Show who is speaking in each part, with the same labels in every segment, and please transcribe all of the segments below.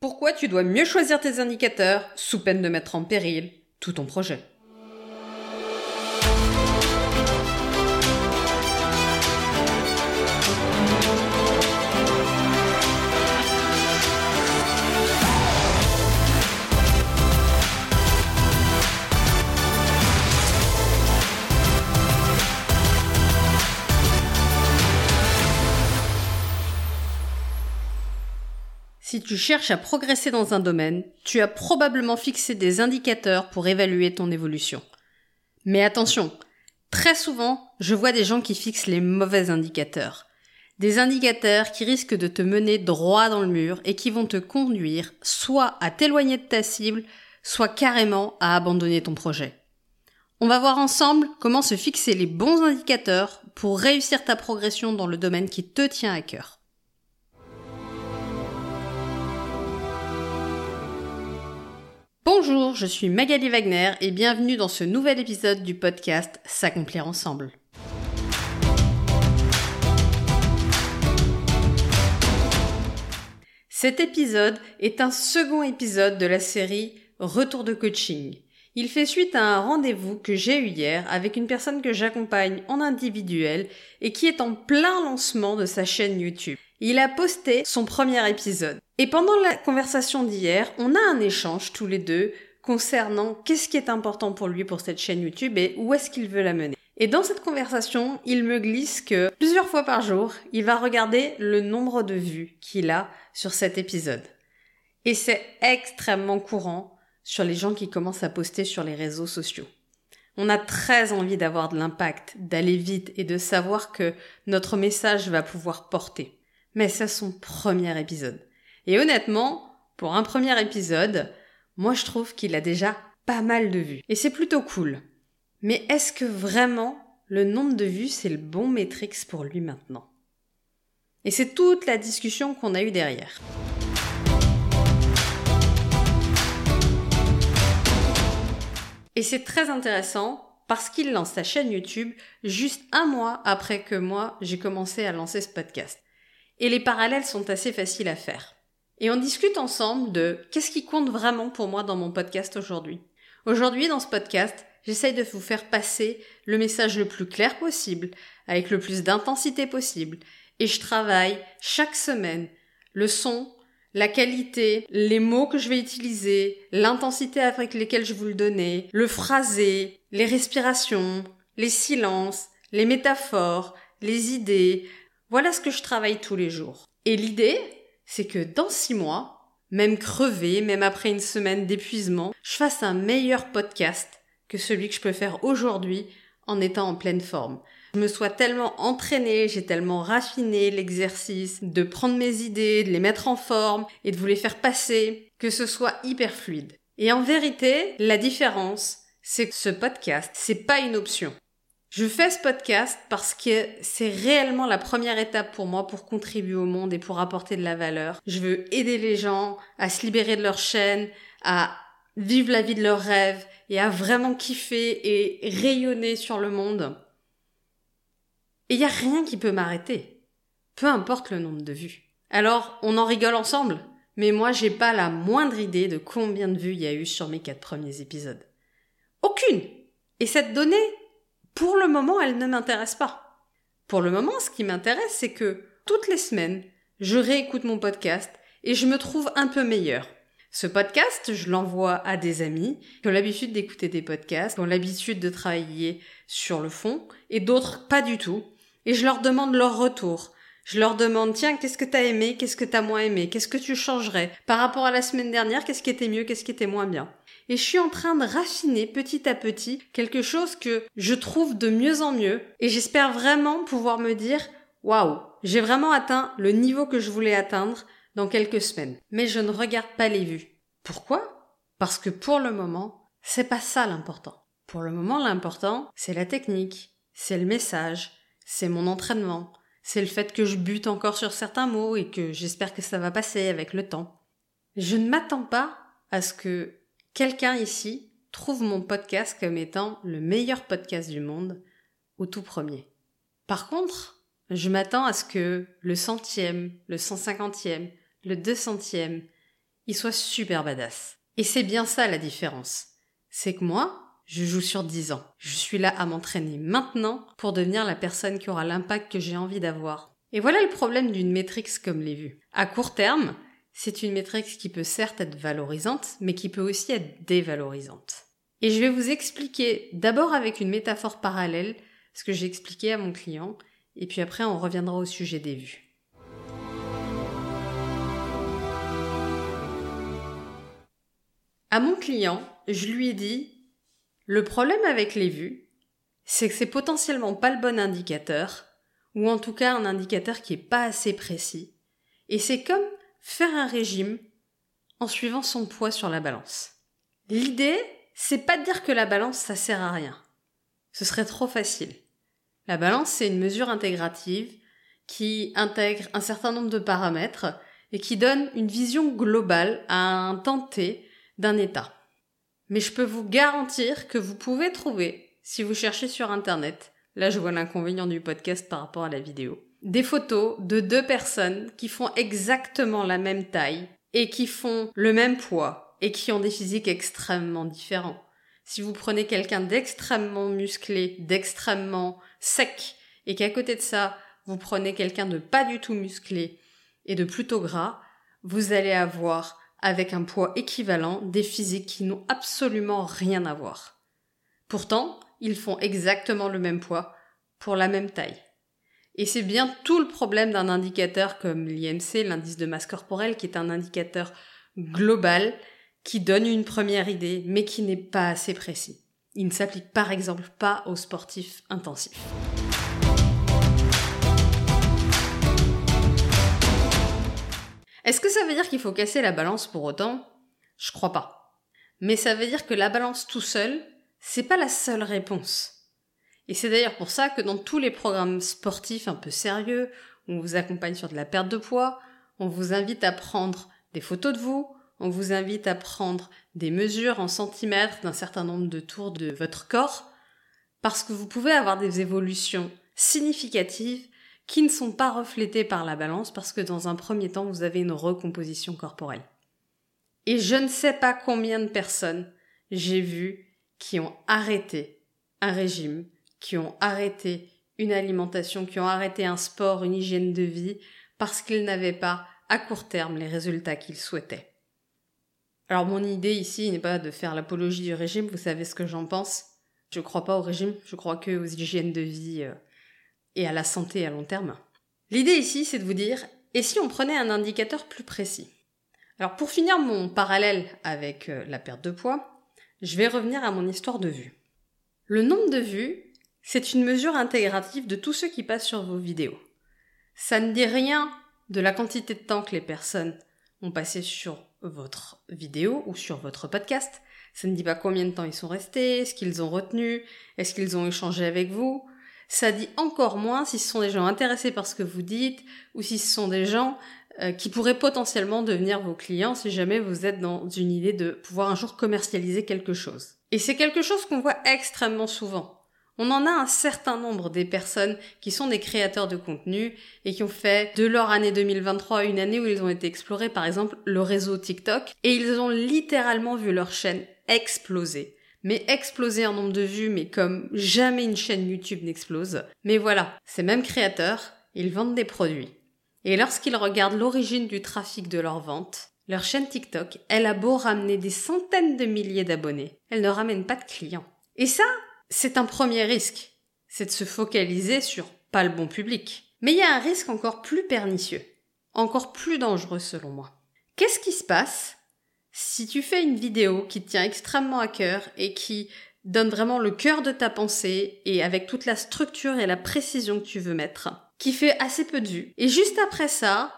Speaker 1: Pourquoi tu dois mieux choisir tes indicateurs sous peine de mettre en péril tout ton projet? Tu cherches à progresser dans un domaine, tu as probablement fixé des indicateurs pour évaluer ton évolution. Mais attention, très souvent, je vois des gens qui fixent les mauvais indicateurs. Des indicateurs qui risquent de te mener droit dans le mur et qui vont te conduire soit à t'éloigner de ta cible, soit carrément à abandonner ton projet. On va voir ensemble comment se fixer les bons indicateurs pour réussir ta progression dans le domaine qui te tient à cœur. Bonjour, je suis Magali Wagner et bienvenue dans ce nouvel épisode du podcast S'accomplir ensemble. Cet épisode est un second épisode de la série Retour de coaching. Il fait suite à un rendez-vous que j'ai eu hier avec une personne que j'accompagne en individuel et qui est en plein lancement de sa chaîne YouTube. Il a posté son premier épisode. Et pendant la conversation d'hier, on a un échange tous les deux concernant qu'est-ce qui est important pour lui pour cette chaîne YouTube et où est-ce qu'il veut la mener. Et dans cette conversation, il me glisse que plusieurs fois par jour, il va regarder le nombre de vues qu'il a sur cet épisode. Et c'est extrêmement courant sur les gens qui commencent à poster sur les réseaux sociaux. On a très envie d'avoir de l'impact, d'aller vite et de savoir que notre message va pouvoir porter mais c'est son premier épisode. Et honnêtement, pour un premier épisode, moi je trouve qu'il a déjà pas mal de vues. Et c'est plutôt cool. Mais est-ce que vraiment le nombre de vues c'est le bon métrix pour lui maintenant? Et c'est toute la discussion qu'on a eue derrière. Et c'est très intéressant parce qu'il lance sa chaîne YouTube juste un mois après que moi j'ai commencé à lancer ce podcast. Et les parallèles sont assez faciles à faire. Et on discute ensemble de qu'est-ce qui compte vraiment pour moi dans mon podcast aujourd'hui. Aujourd'hui, dans ce podcast, j'essaye de vous faire passer le message le plus clair possible, avec le plus d'intensité possible, et je travaille chaque semaine le son, la qualité, les mots que je vais utiliser, l'intensité avec lesquelles je vous le donner, le phrasé, les respirations, les silences, les métaphores, les idées, voilà ce que je travaille tous les jours. Et l'idée, c'est que dans six mois, même crevé, même après une semaine d'épuisement, je fasse un meilleur podcast que celui que je peux faire aujourd'hui en étant en pleine forme. Je me sois tellement entraînée, j'ai tellement raffiné l'exercice de prendre mes idées, de les mettre en forme et de vous les faire passer, que ce soit hyper fluide. Et en vérité, la différence, c'est que ce podcast, c'est pas une option. Je fais ce podcast parce que c'est réellement la première étape pour moi pour contribuer au monde et pour apporter de la valeur. Je veux aider les gens à se libérer de leur chaîne, à vivre la vie de leurs rêves et à vraiment kiffer et rayonner sur le monde. Et il n'y a rien qui peut m'arrêter. Peu importe le nombre de vues. Alors, on en rigole ensemble, mais moi j'ai pas la moindre idée de combien de vues il y a eu sur mes quatre premiers épisodes. Aucune! Et cette donnée, pour le moment, elle ne m'intéresse pas. Pour le moment, ce qui m'intéresse, c'est que toutes les semaines, je réécoute mon podcast et je me trouve un peu meilleur. Ce podcast, je l'envoie à des amis qui ont l'habitude d'écouter des podcasts, qui ont l'habitude de travailler sur le fond, et d'autres pas du tout. Et je leur demande leur retour. Je leur demande, tiens, qu'est-ce que t'as aimé, qu'est-ce que t'as moins aimé, qu'est-ce que tu changerais? Par rapport à la semaine dernière, qu'est-ce qui était mieux, qu'est-ce qui était moins bien? Et je suis en train de raffiner petit à petit quelque chose que je trouve de mieux en mieux et j'espère vraiment pouvoir me dire waouh, j'ai vraiment atteint le niveau que je voulais atteindre dans quelques semaines. Mais je ne regarde pas les vues. Pourquoi? Parce que pour le moment, c'est pas ça l'important. Pour le moment, l'important, c'est la technique, c'est le message, c'est mon entraînement, c'est le fait que je bute encore sur certains mots et que j'espère que ça va passer avec le temps. Je ne m'attends pas à ce que quelqu'un ici trouve mon podcast comme étant le meilleur podcast du monde au tout premier. Par contre, je m'attends à ce que le centième, le cent cinquantième, le deux centième, il soit super badass. Et c'est bien ça la différence. C'est que moi, je joue sur 10 ans. Je suis là à m'entraîner maintenant pour devenir la personne qui aura l'impact que j'ai envie d'avoir. Et voilà le problème d'une métrique comme les vues. À court terme, c'est une métrique qui peut certes être valorisante, mais qui peut aussi être dévalorisante. Et je vais vous expliquer d'abord avec une métaphore parallèle ce que j'ai expliqué à mon client, et puis après on reviendra au sujet des vues. À mon client, je lui ai dit le problème avec les vues, c'est que c'est potentiellement pas le bon indicateur, ou en tout cas un indicateur qui est pas assez précis. Et c'est comme faire un régime en suivant son poids sur la balance. L'idée, c'est pas de dire que la balance ça sert à rien. Ce serait trop facile. La balance, c'est une mesure intégrative qui intègre un certain nombre de paramètres et qui donne une vision globale à un temps T d'un état. Mais je peux vous garantir que vous pouvez trouver, si vous cherchez sur Internet, là je vois l'inconvénient du podcast par rapport à la vidéo, des photos de deux personnes qui font exactement la même taille et qui font le même poids et qui ont des physiques extrêmement différents. Si vous prenez quelqu'un d'extrêmement musclé, d'extrêmement sec, et qu'à côté de ça, vous prenez quelqu'un de pas du tout musclé et de plutôt gras, vous allez avoir, avec un poids équivalent, des physiques qui n'ont absolument rien à voir. Pourtant, ils font exactement le même poids pour la même taille. Et c'est bien tout le problème d'un indicateur comme l'IMC, l'indice de masse corporelle, qui est un indicateur global qui donne une première idée, mais qui n'est pas assez précis. Il ne s'applique par exemple pas aux sportifs intensifs. Est-ce que ça veut dire qu'il faut casser la balance pour autant? Je crois pas. Mais ça veut dire que la balance tout seul, c'est pas la seule réponse. Et c'est d'ailleurs pour ça que dans tous les programmes sportifs un peu sérieux, on vous accompagne sur de la perte de poids, on vous invite à prendre des photos de vous, on vous invite à prendre des mesures en centimètres d'un certain nombre de tours de votre corps, parce que vous pouvez avoir des évolutions significatives qui ne sont pas reflétées par la balance, parce que dans un premier temps, vous avez une recomposition corporelle. Et je ne sais pas combien de personnes j'ai vues qui ont arrêté un régime, qui ont arrêté une alimentation, qui ont arrêté un sport, une hygiène de vie, parce qu'ils n'avaient pas, à court terme, les résultats qu'ils souhaitaient. Alors mon idée ici n'est pas de faire l'apologie du régime, vous savez ce que j'en pense. Je crois pas au régime, je crois que aux hygiènes de vie euh, et à la santé à long terme. L'idée ici, c'est de vous dire, et si on prenait un indicateur plus précis? Alors pour finir mon parallèle avec euh, la perte de poids, je vais revenir à mon histoire de vues. Le nombre de vues, c'est une mesure intégrative de tous ceux qui passent sur vos vidéos. Ça ne dit rien de la quantité de temps que les personnes ont passé sur votre vidéo ou sur votre podcast. Ça ne dit pas combien de temps ils sont restés, ce qu'ils ont retenu, est-ce qu'ils ont échangé avec vous. Ça dit encore moins si ce sont des gens intéressés par ce que vous dites ou si ce sont des gens euh, qui pourraient potentiellement devenir vos clients si jamais vous êtes dans une idée de pouvoir un jour commercialiser quelque chose. Et c'est quelque chose qu'on voit extrêmement souvent. On en a un certain nombre des personnes qui sont des créateurs de contenu et qui ont fait de leur année 2023 une année où ils ont été explorés par exemple le réseau TikTok et ils ont littéralement vu leur chaîne exploser. Mais exploser en nombre de vues, mais comme jamais une chaîne YouTube n'explose. Mais voilà, ces mêmes créateurs, ils vendent des produits. Et lorsqu'ils regardent l'origine du trafic de leur vente, leur chaîne TikTok, elle a beau ramener des centaines de milliers d'abonnés, elle ne ramène pas de clients. Et ça, c'est un premier risque, c'est de se focaliser sur pas le bon public. Mais il y a un risque encore plus pernicieux, encore plus dangereux selon moi. Qu'est-ce qui se passe si tu fais une vidéo qui te tient extrêmement à cœur et qui donne vraiment le cœur de ta pensée et avec toute la structure et la précision que tu veux mettre, qui fait assez peu de vues. Et juste après ça,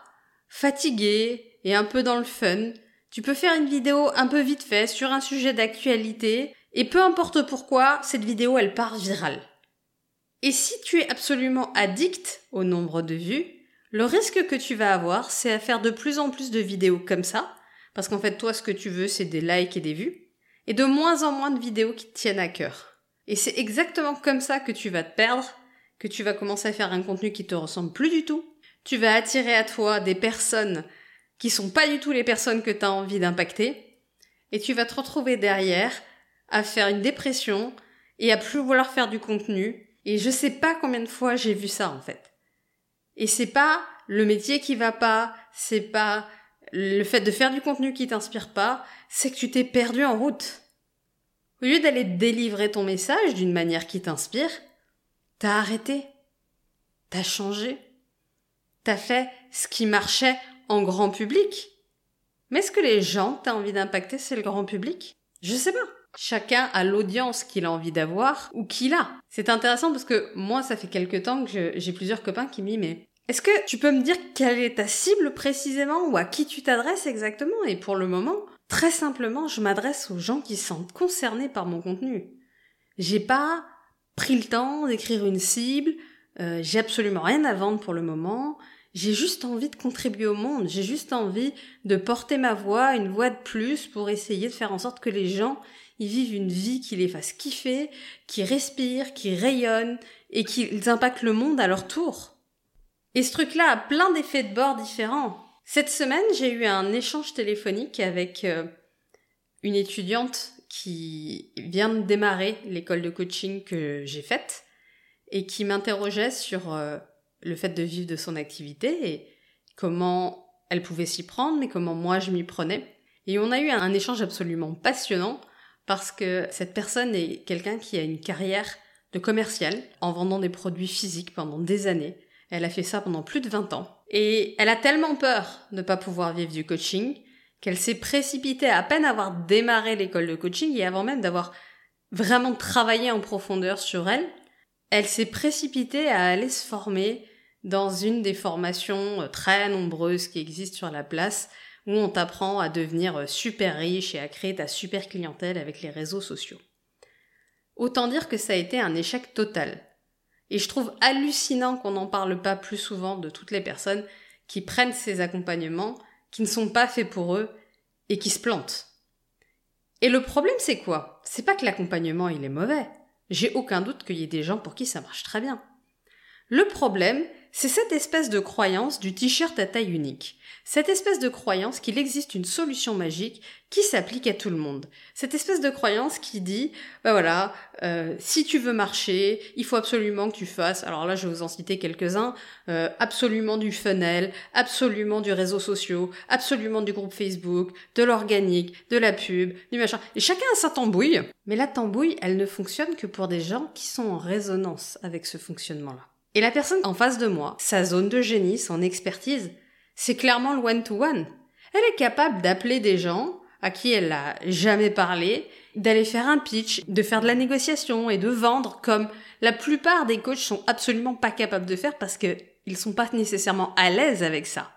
Speaker 1: fatigué et un peu dans le fun, tu peux faire une vidéo un peu vite fait sur un sujet d'actualité et peu importe pourquoi, cette vidéo, elle part virale. Et si tu es absolument addict au nombre de vues, le risque que tu vas avoir, c'est à faire de plus en plus de vidéos comme ça, parce qu'en fait, toi, ce que tu veux, c'est des likes et des vues, et de moins en moins de vidéos qui te tiennent à cœur. Et c'est exactement comme ça que tu vas te perdre, que tu vas commencer à faire un contenu qui te ressemble plus du tout. Tu vas attirer à toi des personnes qui sont pas du tout les personnes que tu as envie d'impacter, et tu vas te retrouver derrière à faire une dépression et à plus vouloir faire du contenu. Et je sais pas combien de fois j'ai vu ça en fait. Et c'est pas le métier qui va pas, c'est pas le fait de faire du contenu qui t'inspire pas, c'est que tu t'es perdu en route. Au lieu d'aller délivrer ton message d'une manière qui t'inspire, t'as arrêté? T'as changé? T'as fait ce qui marchait en grand public? Mais est-ce que les gens t'as envie d'impacter, c'est le grand public? Je sais pas. Chacun a l'audience qu'il a envie d'avoir ou qu'il a. C'est intéressant parce que moi, ça fait quelque temps que j'ai plusieurs copains qui me disent mais est-ce que tu peux me dire quelle est ta cible précisément ou à qui tu t'adresses exactement? Et pour le moment, très simplement, je m'adresse aux gens qui sont concernés par mon contenu. J'ai pas pris le temps d'écrire une cible, euh, j'ai absolument rien à vendre pour le moment. J'ai juste envie de contribuer au monde. J'ai juste envie de porter ma voix, une voix de plus pour essayer de faire en sorte que les gens ils vivent une vie qui les fasse kiffer, qui respire, qui rayonne et qui impactent le monde à leur tour. Et ce truc-là a plein d'effets de bord différents. Cette semaine, j'ai eu un échange téléphonique avec euh, une étudiante qui vient de démarrer l'école de coaching que j'ai faite et qui m'interrogeait sur euh, le fait de vivre de son activité et comment elle pouvait s'y prendre, mais comment moi je m'y prenais. Et on a eu un échange absolument passionnant parce que cette personne est quelqu'un qui a une carrière de commercial en vendant des produits physiques pendant des années elle a fait ça pendant plus de 20 ans. Et elle a tellement peur de ne pas pouvoir vivre du coaching qu'elle s'est précipitée à peine avoir démarré l'école de coaching et avant même d'avoir vraiment travaillé en profondeur sur elle, elle s'est précipitée à aller se former dans une des formations euh, très nombreuses qui existent sur la place où on t'apprend à devenir euh, super riche et à créer ta super clientèle avec les réseaux sociaux. Autant dire que ça a été un échec total. Et je trouve hallucinant qu'on n'en parle pas plus souvent de toutes les personnes qui prennent ces accompagnements, qui ne sont pas faits pour eux et qui se plantent. Et le problème c'est quoi? C'est pas que l'accompagnement il est mauvais. J'ai aucun doute qu'il y ait des gens pour qui ça marche très bien. Le problème, c'est cette espèce de croyance du t-shirt à taille unique. Cette espèce de croyance qu'il existe une solution magique qui s'applique à tout le monde. Cette espèce de croyance qui dit, bah voilà, euh, si tu veux marcher, il faut absolument que tu fasses, alors là je vais vous en citer quelques-uns, euh, absolument du funnel, absolument du réseau social, absolument du groupe Facebook, de l'organique, de la pub, du machin. Et chacun a sa tambouille. Mais la tambouille, elle ne fonctionne que pour des gens qui sont en résonance avec ce fonctionnement-là. Et la personne en face de moi, sa zone de génie, son expertise, c'est clairement le one-to-one. Elle est capable d'appeler des gens à qui elle n'a jamais parlé, d'aller faire un pitch, de faire de la négociation et de vendre comme la plupart des coachs sont absolument pas capables de faire parce qu'ils sont pas nécessairement à l'aise avec ça.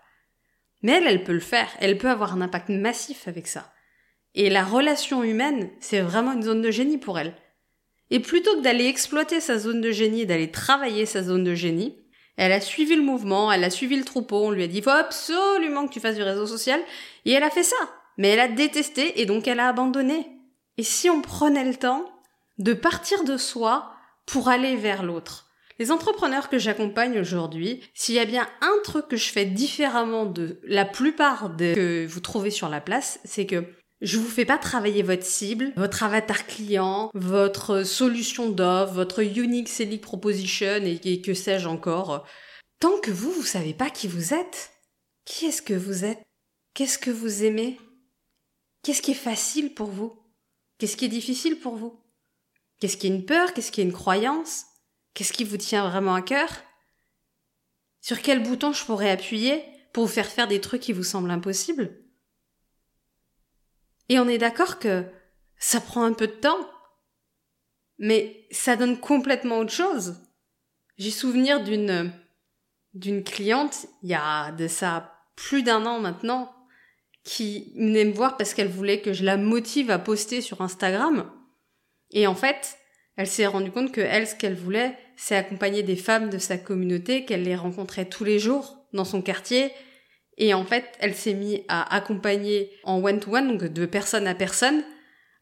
Speaker 1: Mais elle, elle peut le faire. Elle peut avoir un impact massif avec ça. Et la relation humaine, c'est vraiment une zone de génie pour elle. Et plutôt que d'aller exploiter sa zone de génie, d'aller travailler sa zone de génie, elle a suivi le mouvement, elle a suivi le troupeau, on lui a dit faut absolument que tu fasses du réseau social, et elle a fait ça. Mais elle a détesté et donc elle a abandonné. Et si on prenait le temps de partir de soi pour aller vers l'autre? Les entrepreneurs que j'accompagne aujourd'hui, s'il y a bien un truc que je fais différemment de la plupart de que vous trouvez sur la place, c'est que je vous fais pas travailler votre cible, votre avatar client, votre solution d'offre, votre unique selling proposition et, que sais-je encore. Tant que vous, vous savez pas qui vous êtes. Qui est-ce que vous êtes? Qu'est-ce que vous aimez? Qu'est-ce qui est facile pour vous? Qu'est-ce qui est difficile pour vous? Qu'est-ce qui est une peur? Qu'est-ce qui est une croyance? Qu'est-ce qui vous tient vraiment à cœur? Sur quel bouton je pourrais appuyer pour vous faire faire des trucs qui vous semblent impossibles? Et on est d'accord que ça prend un peu de temps. Mais ça donne complètement autre chose. J'ai souvenir d'une, d'une cliente, il y a de ça plus d'un an maintenant, qui venait me voir parce qu'elle voulait que je la motive à poster sur Instagram. Et en fait, elle s'est rendue compte que elle, ce qu'elle voulait, c'est accompagner des femmes de sa communauté, qu'elle les rencontrait tous les jours dans son quartier, et en fait, elle s'est mise à accompagner en one-to-one, donc de personne à personne,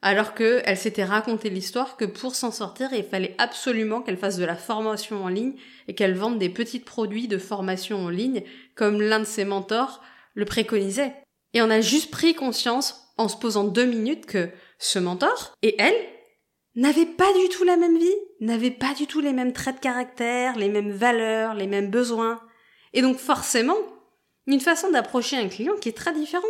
Speaker 1: alors qu'elle s'était raconté l'histoire que pour s'en sortir, il fallait absolument qu'elle fasse de la formation en ligne et qu'elle vende des petits produits de formation en ligne, comme l'un de ses mentors le préconisait. Et on a juste pris conscience en se posant deux minutes que ce mentor et elle n'avaient pas du tout la même vie, n'avaient pas du tout les mêmes traits de caractère, les mêmes valeurs, les mêmes besoins. Et donc forcément, une façon d'approcher un client qui est très différent.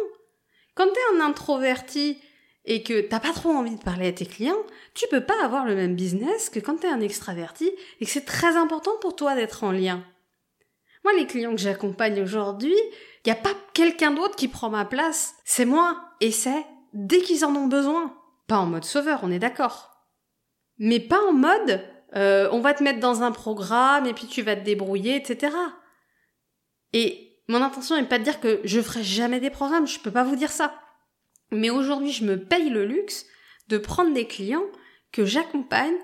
Speaker 1: Quand t'es un introverti et que t'as pas trop envie de parler à tes clients, tu peux pas avoir le même business que quand t'es un extraverti et que c'est très important pour toi d'être en lien. Moi, les clients que j'accompagne aujourd'hui, il n'y a pas quelqu'un d'autre qui prend ma place. C'est moi. Et c'est dès qu'ils en ont besoin. Pas en mode sauveur, on est d'accord. Mais pas en mode euh, on va te mettre dans un programme et puis tu vas te débrouiller, etc. Et mon intention n'est pas de dire que je ferai jamais des programmes, je peux pas vous dire ça. Mais aujourd'hui, je me paye le luxe de prendre des clients que j'accompagne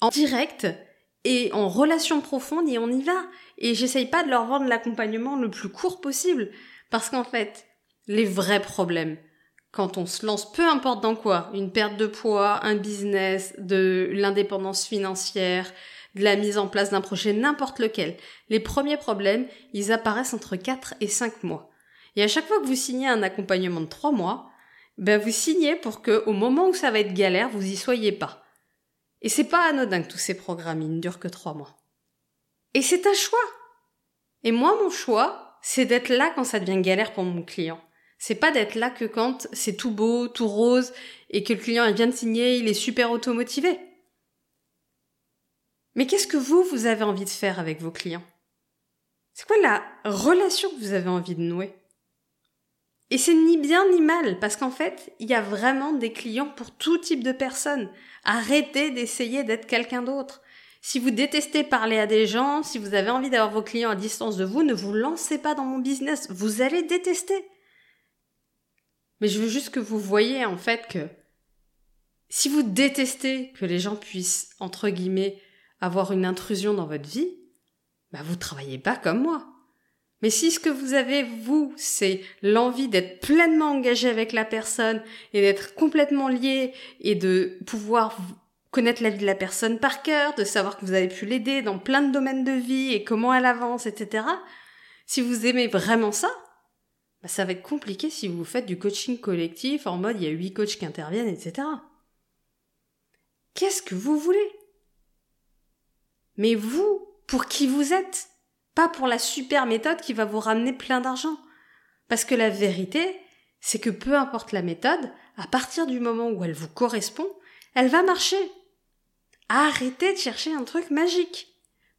Speaker 1: en direct et en relation profonde et on y va. Et j'essaye pas de leur vendre l'accompagnement le plus court possible. Parce qu'en fait, les vrais problèmes, quand on se lance, peu importe dans quoi, une perte de poids, un business, de l'indépendance financière, de la mise en place d'un projet, n'importe lequel, les premiers problèmes, ils apparaissent entre 4 et 5 mois. Et à chaque fois que vous signez un accompagnement de 3 mois, ben vous signez pour que, au moment où ça va être galère, vous y soyez pas. Et c'est pas anodin que tous ces programmes, ils ne durent que 3 mois. Et c'est un choix. Et moi, mon choix, c'est d'être là quand ça devient galère pour mon client. C'est pas d'être là que quand c'est tout beau, tout rose, et que le client vient de signer, il est super automotivé. Mais qu'est-ce que vous, vous avez envie de faire avec vos clients? C'est quoi la relation que vous avez envie de nouer? Et c'est ni bien ni mal, parce qu'en fait, il y a vraiment des clients pour tout type de personnes. Arrêtez d'essayer d'être quelqu'un d'autre. Si vous détestez parler à des gens, si vous avez envie d'avoir vos clients à distance de vous, ne vous lancez pas dans mon business. Vous allez détester. Mais je veux juste que vous voyez en fait que si vous détestez que les gens puissent, entre guillemets, avoir une intrusion dans votre vie, bah vous travaillez pas comme moi. Mais si ce que vous avez, vous, c'est l'envie d'être pleinement engagé avec la personne et d'être complètement lié et de pouvoir connaître la vie de la personne par cœur, de savoir que vous avez pu l'aider dans plein de domaines de vie et comment elle avance, etc. Si vous aimez vraiment ça, bah, ça va être compliqué si vous faites du coaching collectif en mode il y a huit coachs qui interviennent, etc. Qu'est-ce que vous voulez? Mais vous, pour qui vous êtes Pas pour la super méthode qui va vous ramener plein d'argent. Parce que la vérité, c'est que peu importe la méthode, à partir du moment où elle vous correspond, elle va marcher. Arrêtez de chercher un truc magique.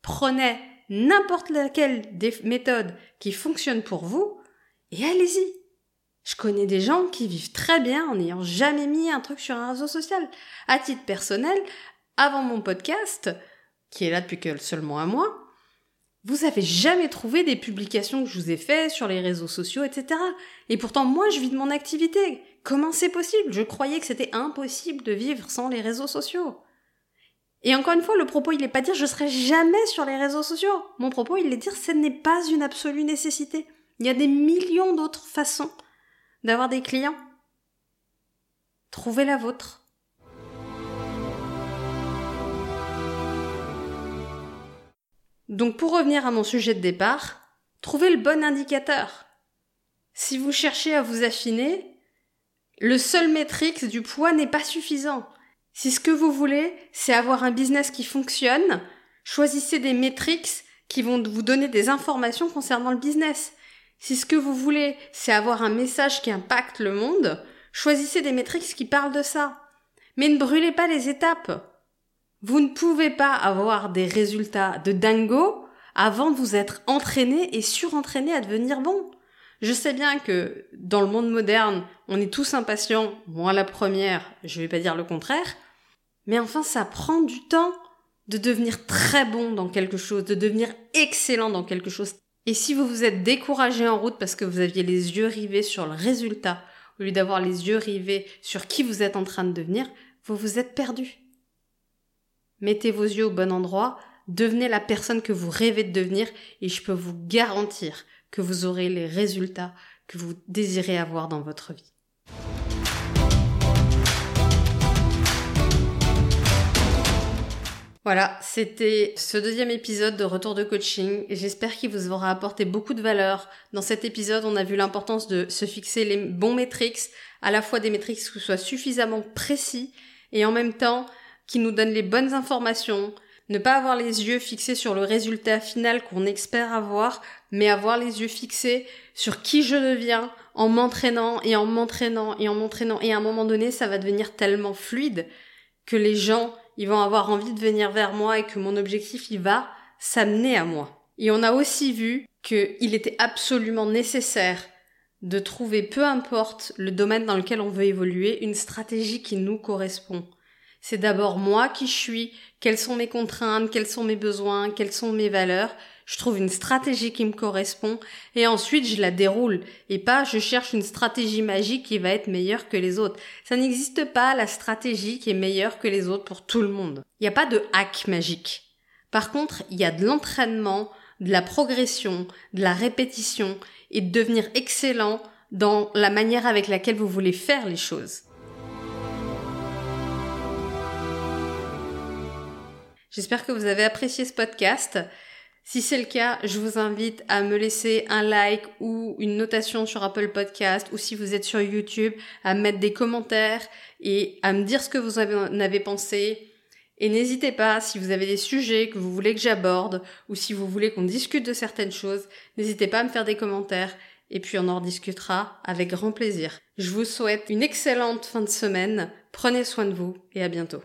Speaker 1: Prenez n'importe laquelle des méthodes qui fonctionnent pour vous et allez-y. Je connais des gens qui vivent très bien en n'ayant jamais mis un truc sur un réseau social. À titre personnel, avant mon podcast, qui est là depuis seulement un mois, vous avez jamais trouvé des publications que je vous ai faites sur les réseaux sociaux, etc. Et pourtant, moi, je vis de mon activité. Comment c'est possible? Je croyais que c'était impossible de vivre sans les réseaux sociaux. Et encore une fois, le propos, il n'est pas dire je serai jamais sur les réseaux sociaux. Mon propos, il est dire ce n'est pas une absolue nécessité. Il y a des millions d'autres façons d'avoir des clients. Trouvez la vôtre. Donc pour revenir à mon sujet de départ, trouvez le bon indicateur. Si vous cherchez à vous affiner, le seul métrique du poids n'est pas suffisant. Si ce que vous voulez, c'est avoir un business qui fonctionne, choisissez des métriques qui vont vous donner des informations concernant le business. Si ce que vous voulez, c'est avoir un message qui impacte le monde, choisissez des métriques qui parlent de ça. Mais ne brûlez pas les étapes. Vous ne pouvez pas avoir des résultats de dingo avant de vous être entraîné et surentraîné à devenir bon. Je sais bien que dans le monde moderne, on est tous impatients, moi la première, je vais pas dire le contraire, mais enfin ça prend du temps de devenir très bon dans quelque chose, de devenir excellent dans quelque chose. Et si vous vous êtes découragé en route parce que vous aviez les yeux rivés sur le résultat, au lieu d'avoir les yeux rivés sur qui vous êtes en train de devenir, vous vous êtes perdu. Mettez vos yeux au bon endroit, devenez la personne que vous rêvez de devenir et je peux vous garantir que vous aurez les résultats que vous désirez avoir dans votre vie. Voilà, c'était ce deuxième épisode de Retour de coaching j'espère qu'il vous aura apporté beaucoup de valeur. Dans cet épisode, on a vu l'importance de se fixer les bons métriques, à la fois des métriques qui soient suffisamment précis et en même temps qui nous donnent les bonnes informations, ne pas avoir les yeux fixés sur le résultat final qu'on espère avoir, mais avoir les yeux fixés sur qui je deviens en m'entraînant et en m'entraînant et en m'entraînant. Et à un moment donné, ça va devenir tellement fluide que les gens ils vont avoir envie de venir vers moi et que mon objectif, il va s'amener à moi. Et on a aussi vu qu'il était absolument nécessaire de trouver, peu importe le domaine dans lequel on veut évoluer, une stratégie qui nous correspond. C'est d'abord moi qui je suis, quelles sont mes contraintes, quels sont mes besoins, quelles sont mes valeurs, je trouve une stratégie qui me correspond et ensuite je la déroule et pas je cherche une stratégie magique qui va être meilleure que les autres. Ça n'existe pas la stratégie qui est meilleure que les autres pour tout le monde. Il n'y a pas de hack magique. Par contre, il y a de l'entraînement, de la progression, de la répétition et de devenir excellent dans la manière avec laquelle vous voulez faire les choses. J'espère que vous avez apprécié ce podcast. Si c'est le cas, je vous invite à me laisser un like ou une notation sur Apple Podcast ou si vous êtes sur YouTube, à mettre des commentaires et à me dire ce que vous en avez pensé. Et n'hésitez pas, si vous avez des sujets que vous voulez que j'aborde ou si vous voulez qu'on discute de certaines choses, n'hésitez pas à me faire des commentaires et puis on en rediscutera avec grand plaisir. Je vous souhaite une excellente fin de semaine, prenez soin de vous et à bientôt.